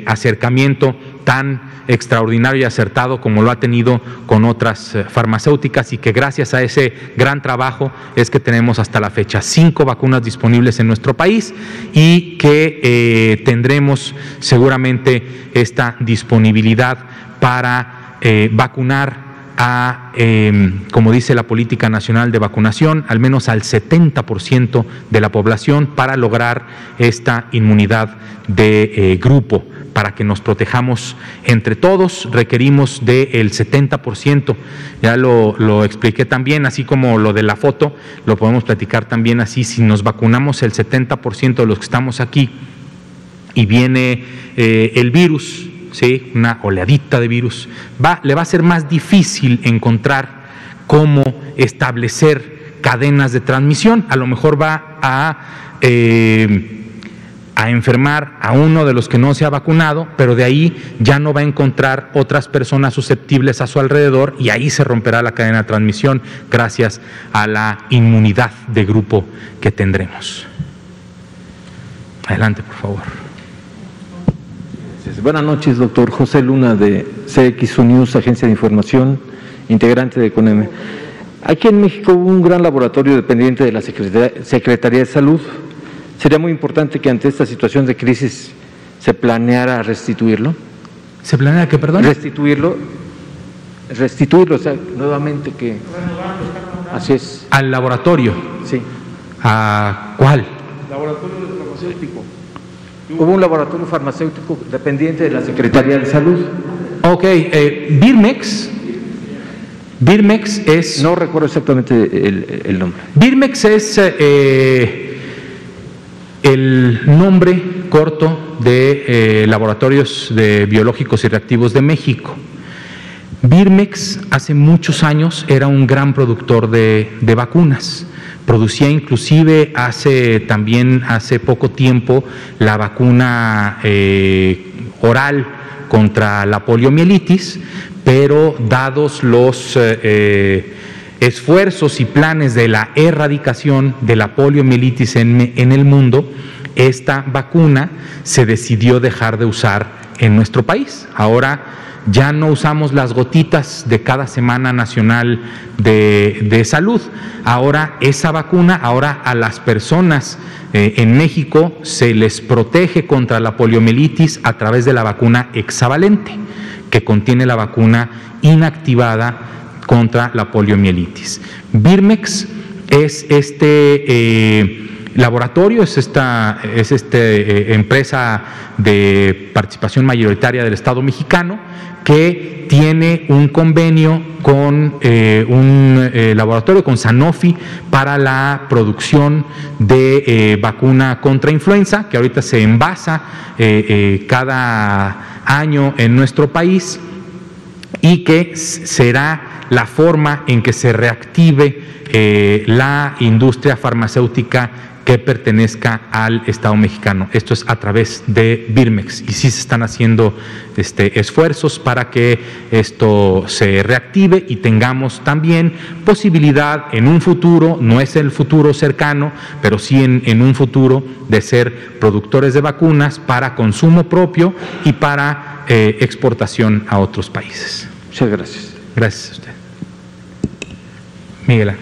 acercamiento tan extraordinario y acertado como lo ha tenido con otras eh, farmacéuticas y que gracias a ese gran trabajo es que tenemos hasta la fecha cinco vacunas disponibles en nuestro país y que eh, tendremos seguramente esta disponibilidad para eh, vacunar a, em, como dice la política nacional de vacunación, al menos al 70% de la población para lograr esta inmunidad de grupo para que nos protejamos entre todos, requerimos del 70%. Ya lo, expliqué también, así como lo de la foto, lo podemos platicar también así. Si nos vacunamos el 70% de los que estamos aquí y viene eh, el virus, ¿sí? una oleadita de virus, le va a ser más difícil encontrar cómo establecer cadenas de transmisión. A lo mejor va a, eh, a enfermar a uno de los que no se ha vacunado, pero de ahí ya no va a encontrar otras personas susceptibles a su alrededor y ahí se romperá la cadena de transmisión gracias a la inmunidad de grupo que tendremos. Adelante, por favor. Buenas noches, doctor José Luna de CXU News, Agencia de Información, integrante de CONEME. Aquí en México hubo un gran laboratorio dependiente de la Secretaría de Salud. Sería muy importante que ante esta situación de crisis se planeara restituirlo. ¿Se planea qué, perdón? Restituirlo. Restituirlo, o sea, nuevamente que... Así es. Al laboratorio. Sí. ¿A cuál? Laboratorio farmacéutico. Hubo un laboratorio farmacéutico dependiente de la Secretaría de Salud. Ok, eh, Birmex. Birmex es. No recuerdo exactamente el, el nombre. Birmex es eh, el nombre corto de eh, Laboratorios de Biológicos y Reactivos de México. Birmex hace muchos años era un gran productor de, de vacunas producía inclusive hace también hace poco tiempo la vacuna eh, oral contra la poliomielitis, pero dados los eh, esfuerzos y planes de la erradicación de la poliomielitis en, el mundo, esta vacuna se decidió dejar de usar en nuestro país. Ahora ya no usamos las gotitas de cada Semana Nacional de, Salud. Ahora esa vacuna, ahora a las personas eh, en México se les protege contra la poliomielitis a través de la vacuna hexavalente, que contiene la vacuna inactivada contra la poliomielitis. Birmex es este... Eh, laboratorio es esta es este, eh, empresa de participación mayoritaria del Estado mexicano que tiene un convenio con eh, un laboratorio, con Sanofi, para la producción de vacuna contra influenza, que ahorita se envasa cada año en nuestro país y que será la forma en que se reactive la industria farmacéutica que pertenezca al Estado mexicano. Esto es a través de Birmex y sí se están haciendo este, esfuerzos para que esto se reactive y tengamos también posibilidad en un futuro, no es el futuro cercano, pero sí en, un futuro de ser productores de vacunas para consumo propio y para eh, exportación a otros países. Muchas gracias. Gracias a usted. Miguel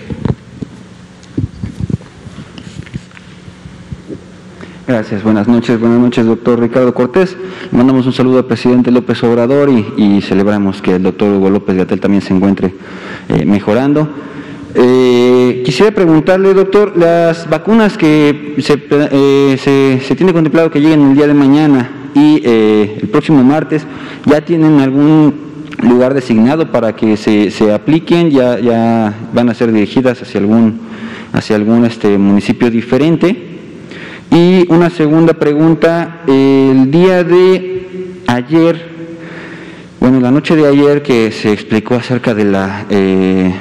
Gracias, buenas noches, buenas noches, doctor Ricardo Cortés. mandamos un saludo al presidente López Obrador y, celebramos que el doctor Hugo López Gatel también se encuentre eh, mejorando. Eh, quisiera preguntarle, doctor, las vacunas que eh, se, se, tiene contemplado que lleguen el día de mañana y el próximo martes, ¿ya tienen algún lugar designado para que se, se apliquen? ¿Ya, ¿Ya van a ser dirigidas hacia algún, hacia algún este, municipio diferente? Y una segunda pregunta, el día de ayer, bueno, la noche de ayer que se explicó acerca de la, eh,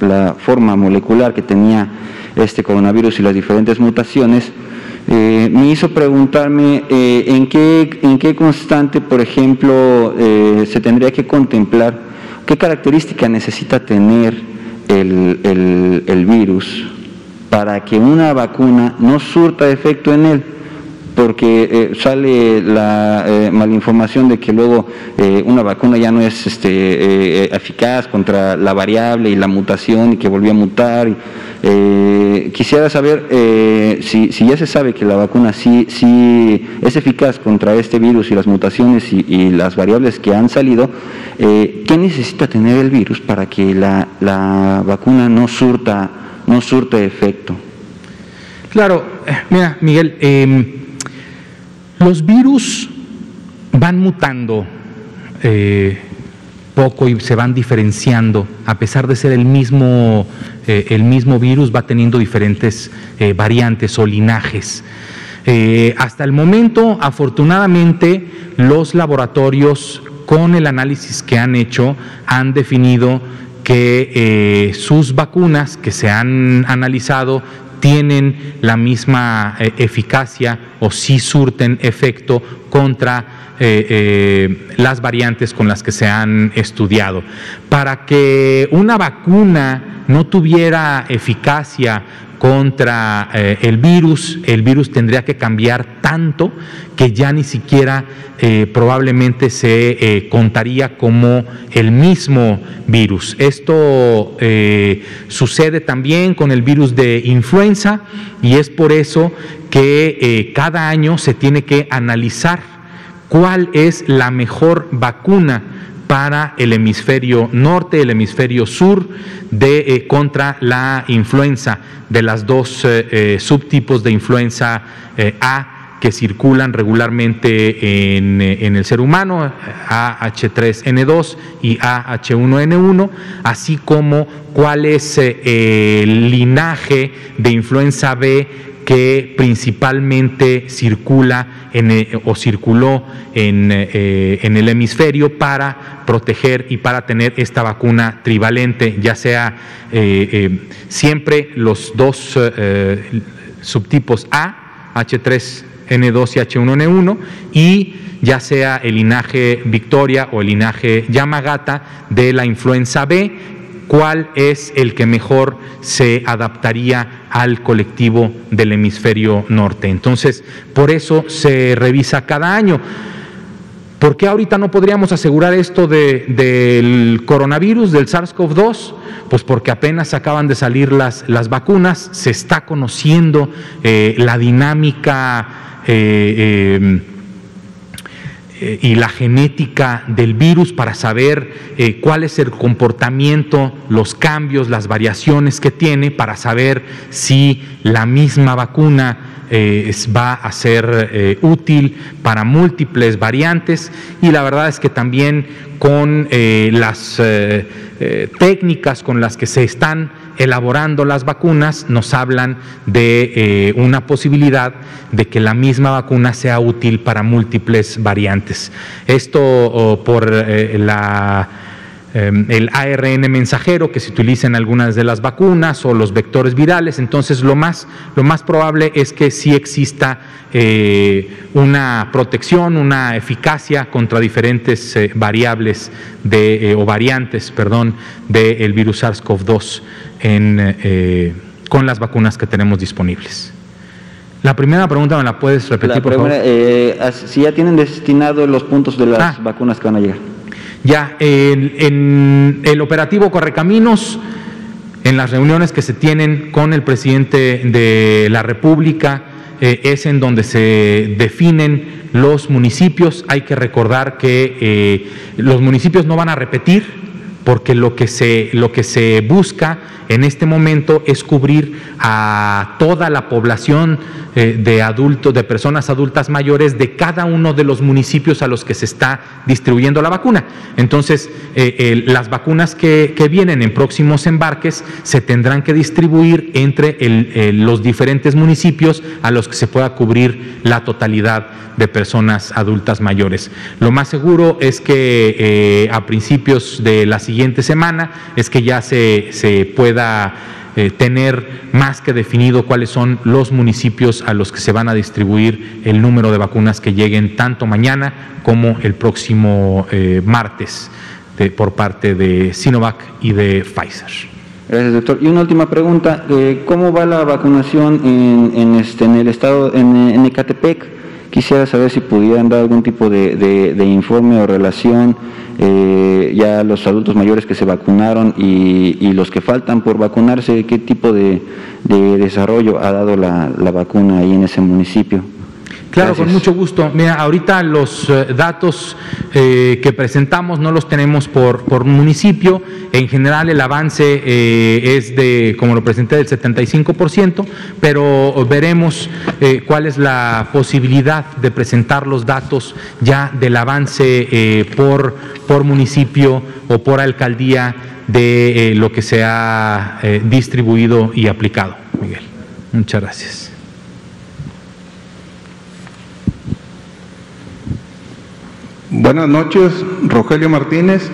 la forma molecular que tenía este coronavirus y las diferentes mutaciones, eh, me hizo preguntarme eh, en, qué, en qué constante, por ejemplo, se tendría que contemplar, qué característica necesita tener el, el virus para que una vacuna no surta efecto en él, porque eh, sale la eh, malinformación de que luego eh, una vacuna ya no es este, eficaz contra la variable y la mutación y que volvió a mutar. quisiera saber si, ya se sabe que la vacuna sí, sí es eficaz contra este virus y las mutaciones y, las variables que han salido, ¿qué necesita tener el virus para que la, la vacuna no surta no surte efecto. Claro, eh, mira, Miguel, em, los virus van mutando eh, poco y se van diferenciando, a pesar de ser el mismo, eh, el mismo virus, va teniendo diferentes variantes o linajes. hasta el momento, afortunadamente, los laboratorios con el análisis que han hecho han definido que eh, sus vacunas que se han analizado tienen la misma eh, eficacia o si surten efecto contra eh, las variantes con las que se han estudiado. Para que una vacuna no tuviera eficacia contra eh, el virus, el virus tendría que cambiar tanto que ya ni siquiera eh, probablemente se eh, contaría como el mismo virus. Esto sucede también con el virus de influenza y es por eso que cada año se tiene que analizar cuál es la mejor vacuna para el hemisferio norte, el hemisferio sur, de, eh, contra la influenza, de las dos eh, eh, subtipos de influenza A que circulan regularmente en, en, el ser humano, AH3N2 y AH1N1, así como cuál es el linaje de influenza B que principalmente circula eh, o circuló en, eh, en, el hemisferio para proteger y para tener esta vacuna trivalente, ya sea eh, siempre los dos subtipos A, H3N2 y H1N1, y ya sea el linaje Victoria o el linaje Yamagata de la influenza B, cuál es el que mejor se adaptaría al colectivo del hemisferio norte. Entonces, por eso se revisa cada año. ¿Por qué ahorita no podríamos asegurar esto del coronavirus, del SARS-CoV-2? Pues porque apenas acaban de salir las, las vacunas, se está conociendo eh, la dinámica. Eh, eh, eh, y la genética del virus para saber eh, cuál es el comportamiento, los cambios, las variaciones que tiene, para saber si la misma vacuna eh, va a ser útil para múltiples variantes. Y la verdad es que también con las técnicas con las que se están elaborando las vacunas nos hablan de eh, una posibilidad de que la misma vacuna sea útil para múltiples variantes. Esto por eh, la el ARN mensajero que se utiliza en algunas de las vacunas o los vectores virales. Entonces, lo más, lo más probable es que sí exista eh, una protección, una eficacia contra diferentes eh, variables de, eh, o variantes, perdón, del virus SARS-CoV-2 con las vacunas que tenemos disponibles. La primera pregunta me la puedes repetir, por favor. si ya tienen destinados los puntos de las ah. vacunas que van a llegar. Ya en, el operativo Correcaminos, en las reuniones que se tienen con el presidente de la República, eh, es en donde se definen los municipios. Hay que recordar que eh, los municipios no van a repetir, porque lo que se, lo que se busca en este momento es cubrir a toda la población eh, de adultos, de personas adultas mayores de cada uno de los municipios a los que se está distribuyendo la vacuna. Entonces, eh, las vacunas que, vienen en próximos embarques se tendrán que distribuir entre los diferentes municipios a los que se pueda cubrir la totalidad de personas adultas mayores. Lo más seguro es que eh, a principios de la siguiente semana es que ya se, pueda eh, tener más que definido cuáles son los municipios a los que se van a distribuir el número de vacunas que lleguen tanto mañana como el próximo eh, martes por parte de Sinovac y de Pfizer. Gracias, doctor. Y una última pregunta, eh, ¿cómo va la vacunación en, este, en el estado, en, Ecatepec? Quisiera saber si pudieran dar algún tipo de informe o relación eh, ya los adultos mayores que se vacunaron y, los que faltan por vacunarse, qué tipo de, desarrollo ha dado la, vacuna ahí en ese municipio. Claro, con mucho gusto. Mira, ahorita los eh, datos eh, que presentamos no los tenemos por, por municipio. En general el avance eh, es de, como lo presenté, del 75%, pero veremos cuál es la posibilidad de presentar los datos ya del avance por, por municipio o por alcaldía de lo que se ha distribuido y aplicado. Miguel, muchas gracias. Buenas noches, Rogelio Martínez.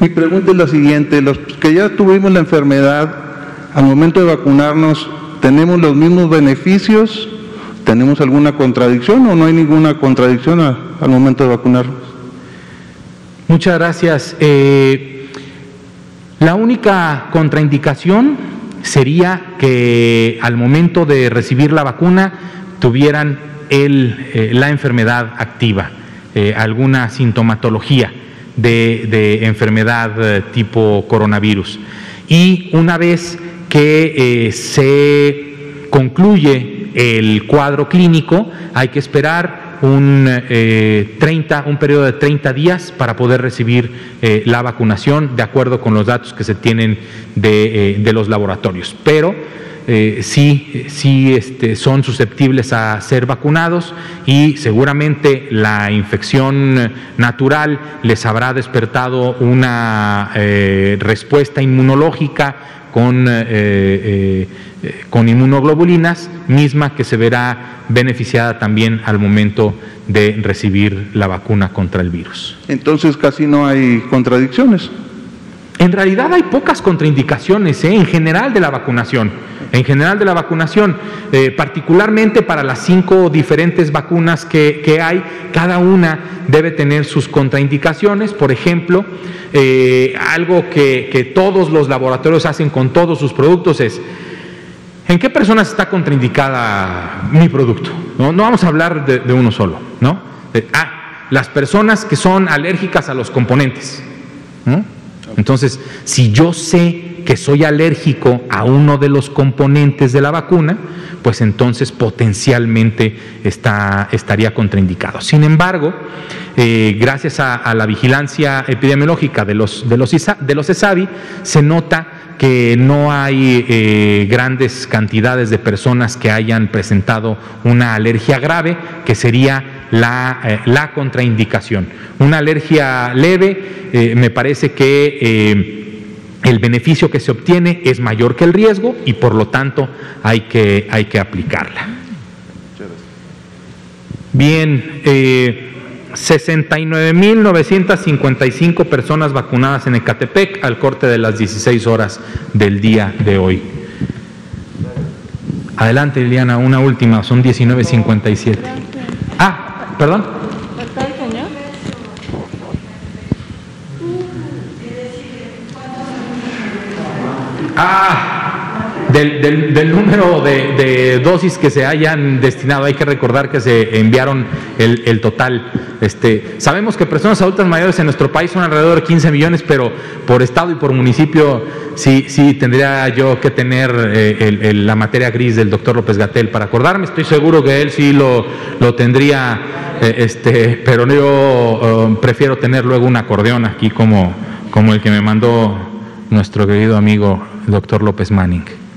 Mi pregunta es la siguiente, los que ya tuvimos la enfermedad, al momento de vacunarnos, ¿tenemos los mismos beneficios? ¿Tenemos alguna contradicción o no hay ninguna contradicción al momento de vacunarnos? Muchas gracias. Eh, la única contraindicación sería que al momento de recibir la vacuna tuvieran el, eh, la enfermedad activa, eh, alguna sintomatología de, enfermedad eh, tipo coronavirus. Y una vez que se concluye el cuadro clínico, hay que esperar un, 30, un periodo de 30 días para poder recibir la vacunación de acuerdo con los datos que se tienen de, de los laboratorios. Pero eh, sí, sí este, son susceptibles a ser vacunados y seguramente la infección natural les habrá despertado una eh, respuesta inmunológica con, eh, con inmunoglobulinas, misma que se verá beneficiada también al momento de recibir la vacuna contra el virus. Entonces casi no hay contradicciones. En realidad hay pocas contraindicaciones en general de la vacunación en general de la vacunación, eh, particularmente para las cinco diferentes vacunas que, hay, cada una debe tener sus contraindicaciones. Por ejemplo, eh, algo que, todos los laboratorios hacen con todos sus productos es, ¿en qué personas está contraindicada mi producto? No, vamos a hablar de, uno solo, ¿no? ah, las personas que son alérgicas a los componentes. Entonces, si yo sé que soy alérgico a uno de los componentes de la vacuna, pues entonces potencialmente está, estaría contraindicado. Sin embargo, eh, gracias a, la vigilancia epidemiológica de los, de los, de los ESAVI, se nota que no hay eh, grandes cantidades de personas que hayan presentado una alergia grave, que sería la, eh, la contraindicación. Una alergia leve, me parece que el beneficio que se obtiene es mayor que el riesgo y por lo tanto hay que, hay que aplicarla. Bien, eh, 69.955 personas vacunadas en Ecatepec al corte de las 16 horas del día de hoy. Adelante, Liliana, una última, son 19.57. Ah, perdón. Ah, del, número de, dosis que se hayan destinado, hay que recordar que se enviaron el, total. Este, sabemos que personas adultas mayores en nuestro país son alrededor de 15 millones, pero por estado y por municipio sí, sí tendría yo que tener eh, la materia gris del doctor López Gatel para acordarme. Estoy seguro que él sí lo, lo tendría, eh, este, pero yo eh, prefiero tener luego un acordeón aquí como, como el que me mandó nuestro querido amigo doctor López Manning.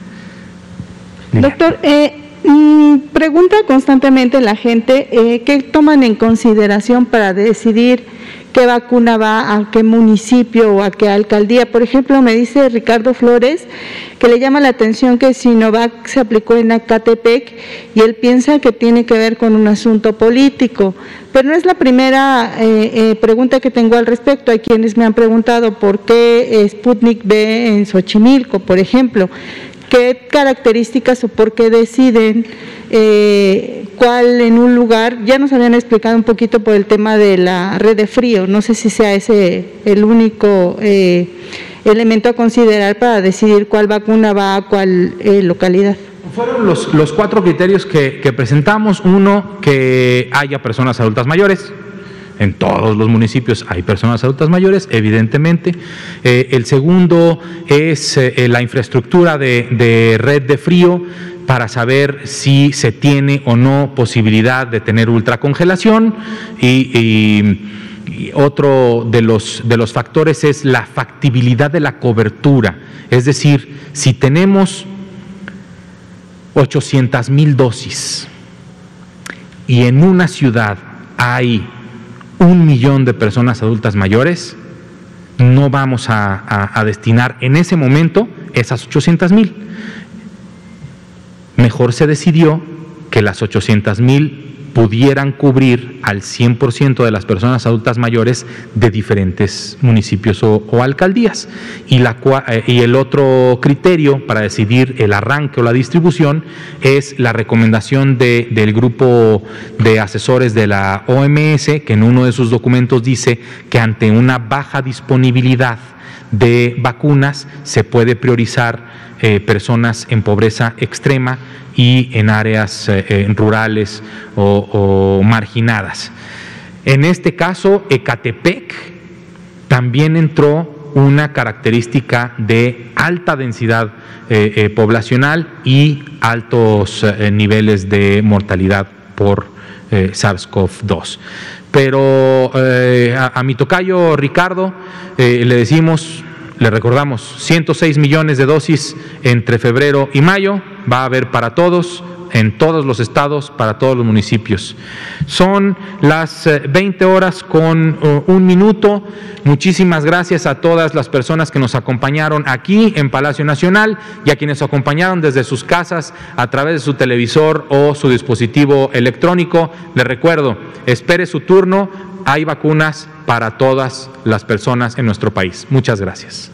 Doctor, eh, mm, pregunta constantemente la gente eh, qué toman en consideración para decidir qué vacuna va a qué municipio o a qué alcaldía. Por ejemplo, me dice Ricardo Flores que le llama la atención que Sinovac se aplicó en Acatepec y él piensa que tiene que ver con un asunto político. Pero no es la primera eh, eh, pregunta que tengo al respecto. Hay quienes me han preguntado por qué Sputnik B en Xochimilco, por ejemplo. ¿Qué características o por qué deciden eh, cuál en un lugar? Ya nos habían explicado un poquito por el tema de la red de frío. No sé si sea ese el único elemento a considerar para decidir cuál vacuna va a cuál localidad. Fueron los, cuatro criterios que, presentamos. Uno, que haya personas adultas mayores. En todos los municipios hay personas adultas mayores, evidentemente. Eh, el segundo es eh, la infraestructura de, red de frío para saber si se tiene o no posibilidad de tener ultracongelación y, otro de los, de los factores es la factibilidad de la cobertura, es decir, si tenemos 800 mil dosis y en una ciudad hay un millón de personas adultas mayores, no vamos a, destinar en ese momento esas 800 mil. Mejor se decidió que las 800 mil pudieran cubrir al 100% de las personas adultas mayores de diferentes municipios o, alcaldías. Y, la, eh, y el otro criterio para decidir el arranque o la distribución es la recomendación de, del grupo de asesores de la OMS, que en uno de sus documentos dice que ante una baja disponibilidad de vacunas se puede priorizar eh, personas en pobreza extrema y en áreas eh, eh, rurales o, marginadas. En este caso, Ecatepec también entró una característica de alta densidad poblacional y altos niveles de mortalidad por SARS-CoV-2. Pero a, a, mi tocayo Ricardo le decimos le recordamos, 106 millones de dosis entre febrero y mayo, va a haber para todos, en todos los estados, para todos los municipios. Son las 20 eh, horas con uh, un minuto. Muchísimas gracias a todas las personas que nos acompañaron aquí en Palacio Nacional y a quienes acompañaron desde sus casas a través de su televisor o su dispositivo electrónico. Les recuerdo, espere su turno, hay vacunas para todas las personas en nuestro país. Muchas gracias.